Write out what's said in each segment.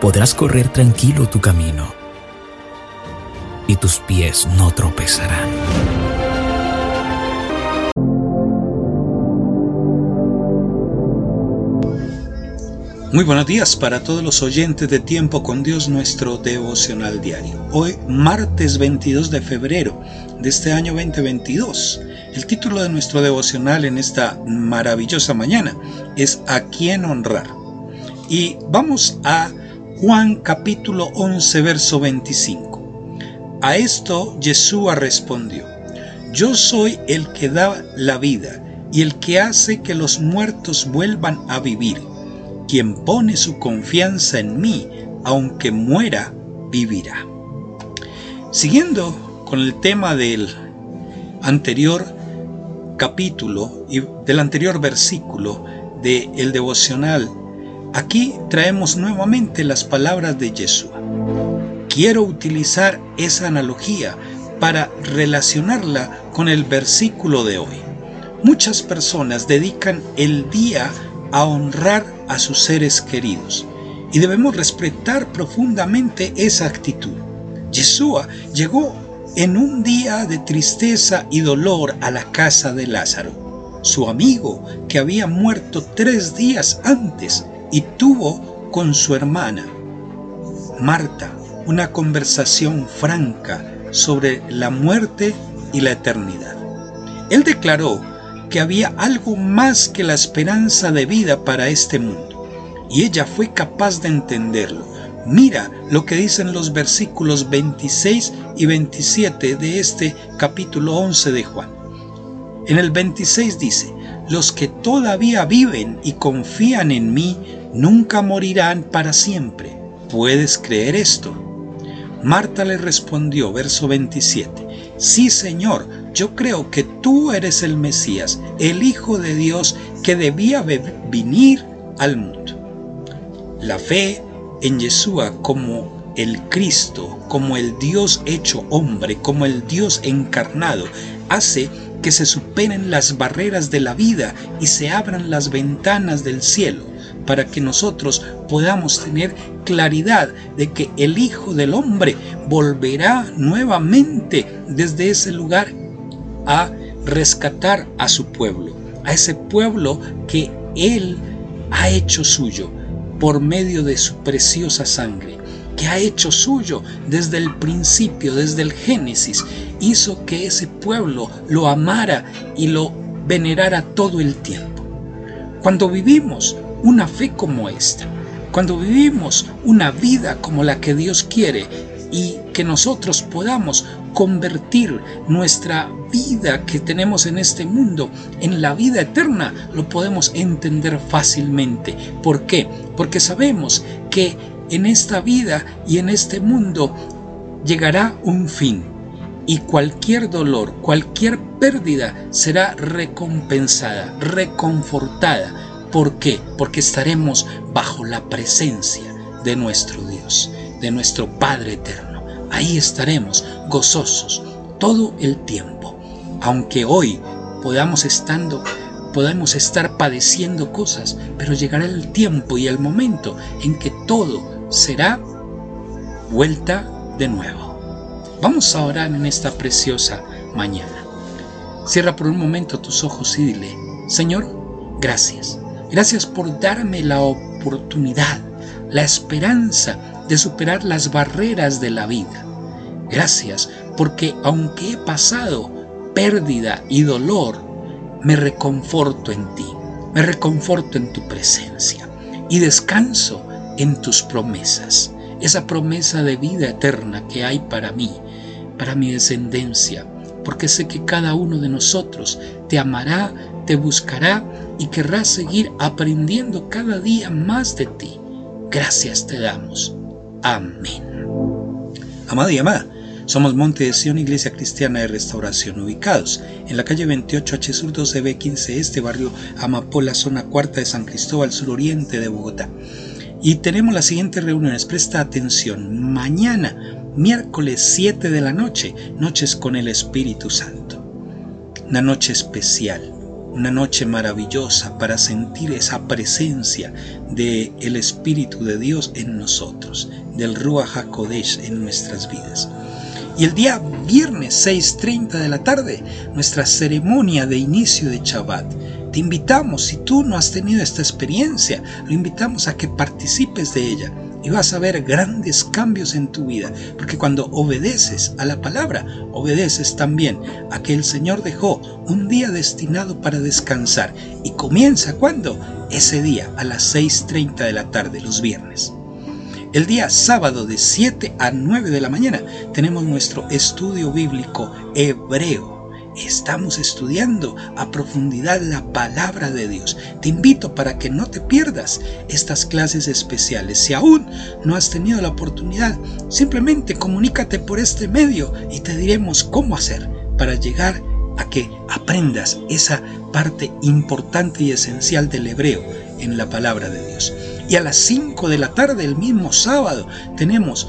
Podrás correr tranquilo tu camino y tus pies no tropezarán. Muy buenos días para todos los oyentes de Tiempo con Dios, nuestro devocional diario. Hoy, martes 22 de febrero de este año 2022. El título de nuestro devocional en esta maravillosa mañana es ¿A quién honrar? Y vamos a Juan capítulo 11, verso 25. A esto Yeshua respondió, Yo soy el que da la vida y el que hace que los muertos vuelvan a vivir quien pone su confianza en mí, aunque muera, vivirá. Siguiendo con el tema del anterior capítulo y del anterior versículo del el devocional, aquí traemos nuevamente las palabras de Yeshua. Quiero utilizar esa analogía para relacionarla con el versículo de hoy. Muchas personas dedican el día a honrar a sus seres queridos y debemos respetar profundamente esa actitud. Yeshua llegó en un día de tristeza y dolor a la casa de Lázaro, su amigo que había muerto tres días antes y tuvo con su hermana, Marta, una conversación franca sobre la muerte y la eternidad. Él declaró que había algo más que la esperanza de vida para este mundo. Y ella fue capaz de entenderlo. Mira lo que dicen los versículos 26 y 27 de este capítulo 11 de Juan. En el 26 dice, los que todavía viven y confían en mí nunca morirán para siempre. ¿Puedes creer esto? Marta le respondió, verso 27, Sí, Señor, yo creo que tú eres el Mesías, el Hijo de Dios que debía venir al mundo. La fe en Yeshua como el Cristo, como el Dios hecho hombre, como el Dios encarnado, hace que se superen las barreras de la vida y se abran las ventanas del cielo para que nosotros podamos tener claridad de que el Hijo del Hombre volverá nuevamente desde ese lugar a rescatar a su pueblo, a ese pueblo que Él ha hecho suyo por medio de su preciosa sangre, que ha hecho suyo desde el principio, desde el Génesis, hizo que ese pueblo lo amara y lo venerara todo el tiempo. Cuando vivimos una fe como esta, cuando vivimos una vida como la que Dios quiere y que nosotros podamos convertir nuestra vida que tenemos en este mundo en la vida eterna, lo podemos entender fácilmente. ¿Por qué? Porque sabemos que en esta vida y en este mundo llegará un fin y cualquier dolor, cualquier pérdida será recompensada, reconfortada. ¿Por qué? Porque estaremos bajo la presencia de nuestro Dios, de nuestro Padre eterno. Ahí estaremos gozosos todo el tiempo. Aunque hoy podamos estando podamos estar padeciendo cosas, pero llegará el tiempo y el momento en que todo será vuelta de nuevo. Vamos a orar en esta preciosa mañana. Cierra por un momento tus ojos y dile, Señor, gracias. Gracias por darme la oportunidad, la esperanza de superar las barreras de la vida. Gracias porque aunque he pasado pérdida y dolor, me reconforto en ti, me reconforto en tu presencia y descanso en tus promesas, esa promesa de vida eterna que hay para mí, para mi descendencia, porque sé que cada uno de nosotros te amará, te buscará y querrá seguir aprendiendo cada día más de ti. Gracias te damos Amén. Amado y amada, somos Monte de Sion, Iglesia Cristiana de Restauración, ubicados en la calle 28 H Sur 12B 15 Este, barrio Amapola, zona cuarta de San Cristóbal, suroriente de Bogotá. Y tenemos las siguientes reuniones. Presta atención. Mañana, miércoles 7 de la noche, noches con el Espíritu Santo. Una noche especial, una noche maravillosa para sentir esa presencia del el Espíritu de Dios en nosotros, del Ruach HaKodesh en nuestras vidas. Y el día viernes 6.30 de la tarde, nuestra ceremonia de inicio de Shabbat te invitamos, si tú no has tenido esta experiencia, lo invitamos a que participes de ella y vas a ver grandes cambios en tu vida, porque cuando obedeces a la palabra, obedeces también a que el Señor dejó un día destinado para descansar y comienza cuando? Ese día a las 6.30 de la tarde, los viernes. El día sábado de 7 a 9 de la mañana tenemos nuestro estudio bíblico hebreo Estamos estudiando a profundidad la palabra de Dios. Te invito para que no te pierdas estas clases especiales. Si aún no has tenido la oportunidad, simplemente comunícate por este medio y te diremos cómo hacer para llegar a que aprendas esa parte importante y esencial del hebreo en la palabra de Dios. Y a las 5 de la tarde, el mismo sábado, tenemos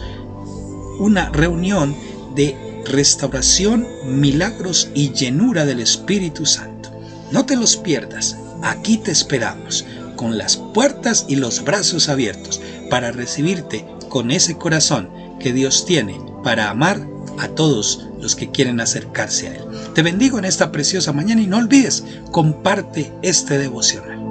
una reunión de restauración, milagros y llenura del Espíritu Santo. No te los pierdas, aquí te esperamos, con las puertas y los brazos abiertos, para recibirte con ese corazón que Dios tiene para amar a todos los que quieren acercarse a Él. Te bendigo en esta preciosa mañana y no olvides, comparte este devocional.